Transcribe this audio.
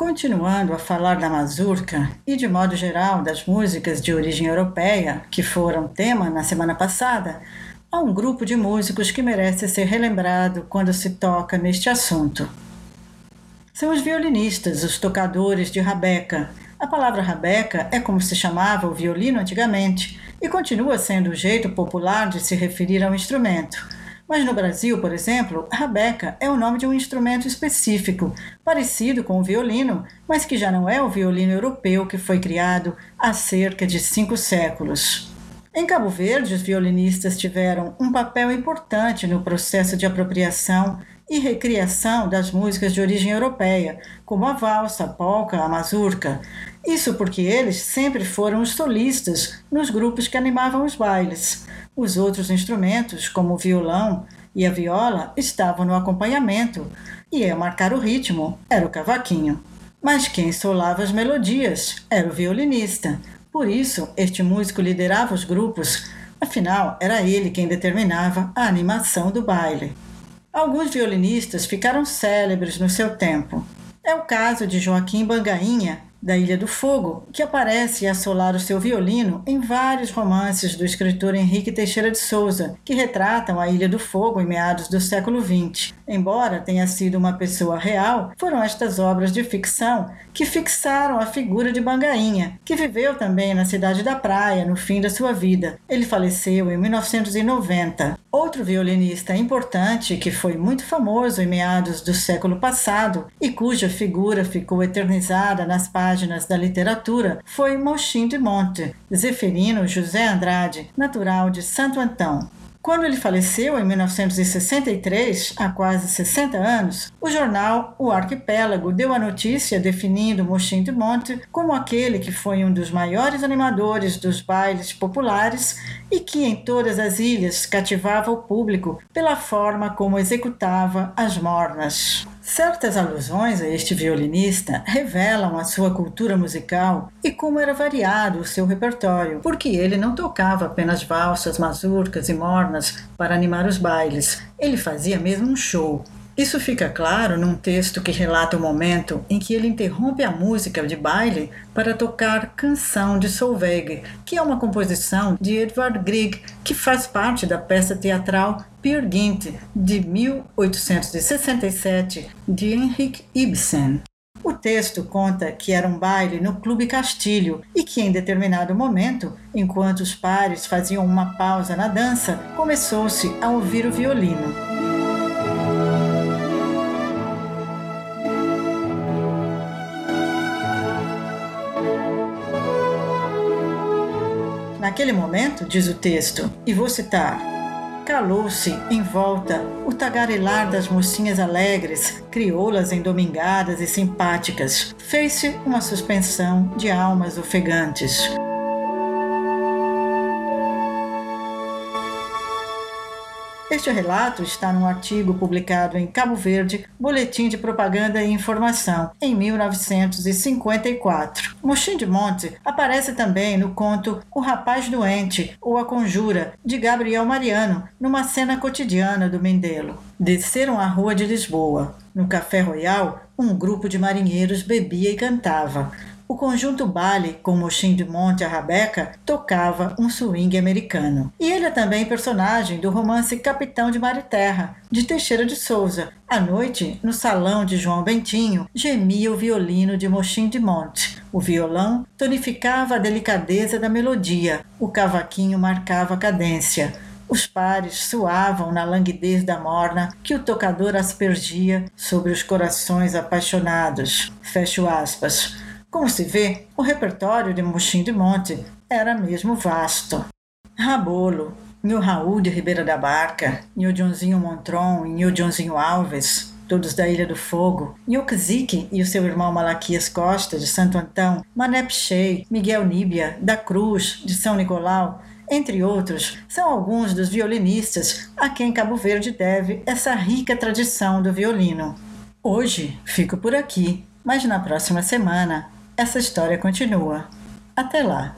Continuando a falar da mazurca e, de modo geral, das músicas de origem europeia, que foram tema na semana passada, há um grupo de músicos que merece ser relembrado quando se toca neste assunto. São os violinistas, os tocadores de rabeca. A palavra rabeca é como se chamava o violino antigamente e continua sendo o jeito popular de se referir ao instrumento mas no Brasil, por exemplo, a rabeca é o nome de um instrumento específico, parecido com o violino, mas que já não é o violino europeu que foi criado há cerca de cinco séculos. Em Cabo Verde, os violinistas tiveram um papel importante no processo de apropriação e recriação das músicas de origem europeia, como a valsa, a polca, a mazurca. Isso porque eles sempre foram os solistas nos grupos que animavam os bailes. Os outros instrumentos, como o violão e a viola, estavam no acompanhamento, e a marcar o ritmo era o cavaquinho. Mas quem solava as melodias era o violinista. Por isso, este músico liderava os grupos, afinal, era ele quem determinava a animação do baile. Alguns violinistas ficaram célebres no seu tempo. É o caso de Joaquim Bangainha, da Ilha do Fogo, que aparece assolar o seu violino em vários romances do escritor Henrique Teixeira de Souza, que retratam a Ilha do Fogo em meados do século XX. Embora tenha sido uma pessoa real, foram estas obras de ficção que fixaram a figura de Bangainha, que viveu também na cidade da Praia no fim da sua vida. Ele faleceu em 1990. Outro violinista importante que foi muito famoso em meados do século passado e cuja figura ficou eternizada nas páginas páginas da literatura foi Mochim de Monte, Zeferino José Andrade, natural de Santo Antão. Quando ele faleceu em 1963, há quase 60 anos, o jornal O Arquipélago deu a notícia definindo Mochim de Monte como aquele que foi um dos maiores animadores dos bailes populares e que em todas as ilhas cativava o público pela forma como executava as mornas. Certas alusões a este violinista revelam a sua cultura musical e como era variado o seu repertório, porque ele não tocava apenas valsas, mazurcas e mornas para animar os bailes, ele fazia mesmo um show. Isso fica claro num texto que relata o momento em que ele interrompe a música de baile para tocar Canção de Solveig, que é uma composição de Edvard Grieg, que faz parte da peça teatral Peer Gynt, de 1867, de Henrik Ibsen. O texto conta que era um baile no Clube Castilho e que, em determinado momento, enquanto os pares faziam uma pausa na dança, começou-se a ouvir o violino. Naquele momento, diz o texto, e vou citar: calou-se em volta o tagarelar das mocinhas alegres, crioulas endomingadas e simpáticas. Fez-se uma suspensão de almas ofegantes. Este relato está num artigo publicado em Cabo Verde, Boletim de Propaganda e Informação, em 1954. Mochim de Monte aparece também no conto O Rapaz Doente ou A Conjura, de Gabriel Mariano, numa cena cotidiana do Mendelo. Desceram a rua de Lisboa. No Café Royal, um grupo de marinheiros bebia e cantava. O conjunto Bali, com Mochim de Monte a Rabeca, tocava um swing americano. E ele é também personagem do romance Capitão de Mar e Terra, de Teixeira de Souza. À noite, no salão de João Bentinho, gemia o violino de Mochim de Monte. O violão tonificava a delicadeza da melodia, o cavaquinho marcava a cadência. Os pares suavam na languidez da morna que o tocador aspergia sobre os corações apaixonados. Fecho aspas. Como se vê, o repertório de Mochim de Monte era mesmo vasto. Rabolo, Nil Raul de Ribeira da Barca, Nil Joãozinho Montron e Nil Joãozinho Alves, todos da Ilha do Fogo, Nil Kzik e o seu irmão Malaquias Costa, de Santo Antão, Mané Pichei, Miguel Níbia, da Cruz, de São Nicolau, entre outros, são alguns dos violinistas a quem Cabo Verde deve essa rica tradição do violino. Hoje fico por aqui, mas na próxima semana essa história continua. Até lá!